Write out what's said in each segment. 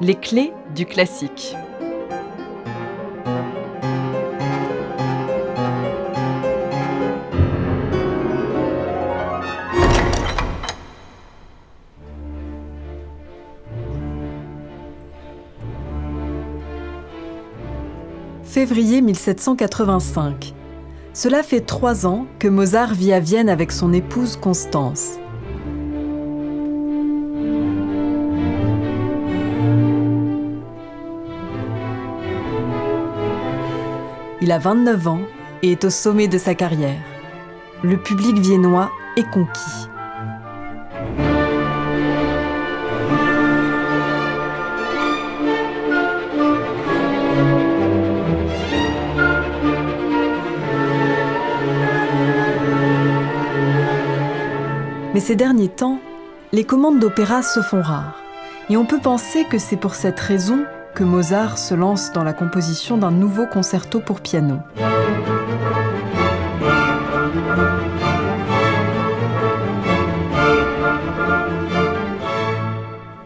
Les clés du classique. Février 1785. Cela fait trois ans que Mozart vit à Vienne avec son épouse Constance. Il a 29 ans et est au sommet de sa carrière. Le public viennois est conquis. Mais ces derniers temps, les commandes d'opéra se font rares. Et on peut penser que c'est pour cette raison Mozart se lance dans la composition d'un nouveau concerto pour piano.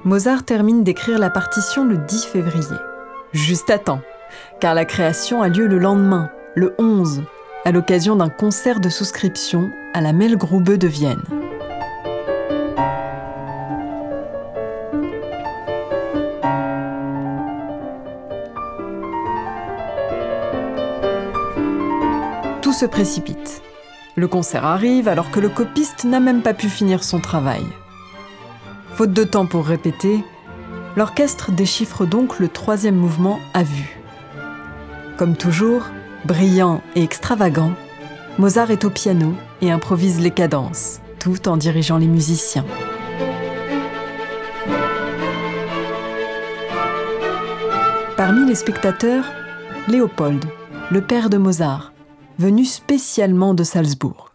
Mozart termine d'écrire la partition le 10 février. Juste à temps, car la création a lieu le lendemain, le 11, à l'occasion d'un concert de souscription à la Melgrube de Vienne. Se précipite. Le concert arrive alors que le copiste n'a même pas pu finir son travail. Faute de temps pour répéter, l'orchestre déchiffre donc le troisième mouvement à vue. Comme toujours, brillant et extravagant, Mozart est au piano et improvise les cadences, tout en dirigeant les musiciens. Parmi les spectateurs, Léopold, le père de Mozart, venu spécialement de Salzbourg.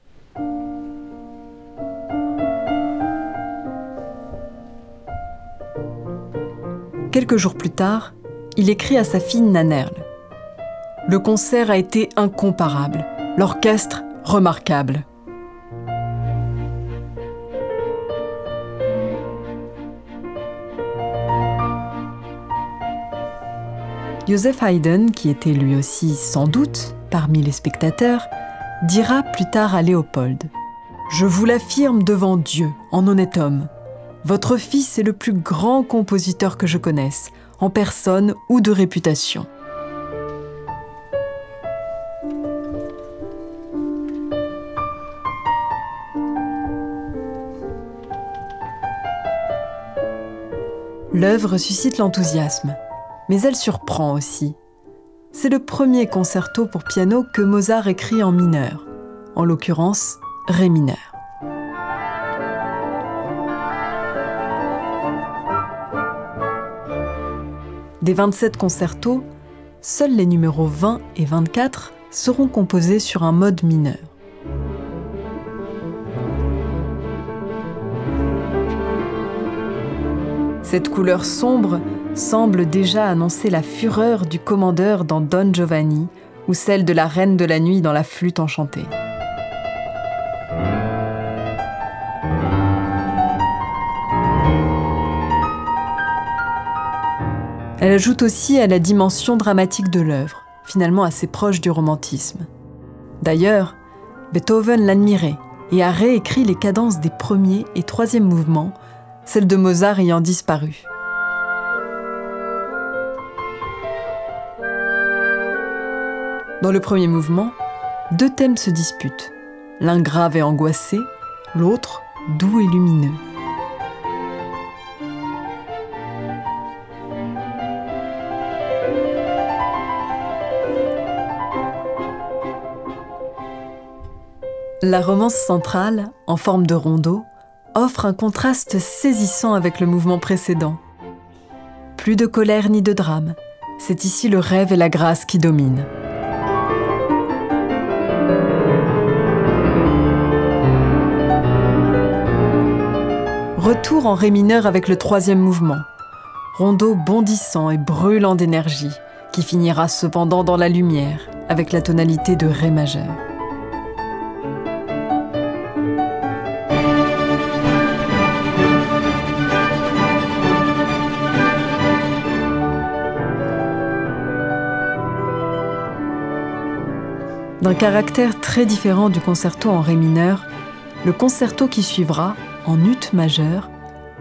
Quelques jours plus tard, il écrit à sa fille Nanerle. Le concert a été incomparable, l'orchestre remarquable. Joseph Haydn, qui était lui aussi sans doute parmi les spectateurs, dira plus tard à Léopold Je vous l'affirme devant Dieu, en honnête homme. Votre fils est le plus grand compositeur que je connaisse, en personne ou de réputation. L'œuvre suscite l'enthousiasme, mais elle surprend aussi c'est le premier concerto pour piano que Mozart écrit en mineur, en l'occurrence Ré mineur. Des 27 concertos, seuls les numéros 20 et 24 seront composés sur un mode mineur. Cette couleur sombre semble déjà annoncer la fureur du commandeur dans Don Giovanni ou celle de la reine de la nuit dans la flûte enchantée. Elle ajoute aussi à la dimension dramatique de l'œuvre, finalement assez proche du romantisme. D'ailleurs, Beethoven l'admirait et a réécrit les cadences des premiers et troisième mouvements, celles de Mozart ayant disparu. Dans le premier mouvement, deux thèmes se disputent, l'un grave et angoissé, l'autre doux et lumineux. La romance centrale, en forme de rondeau, offre un contraste saisissant avec le mouvement précédent. Plus de colère ni de drame, c'est ici le rêve et la grâce qui dominent. Retour en ré mineur avec le troisième mouvement. Rondeau bondissant et brûlant d'énergie, qui finira cependant dans la lumière avec la tonalité de ré majeur. D'un caractère très différent du concerto en ré mineur, le concerto qui suivra en ut majeur,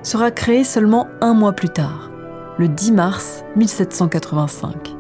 sera créé seulement un mois plus tard, le 10 mars 1785.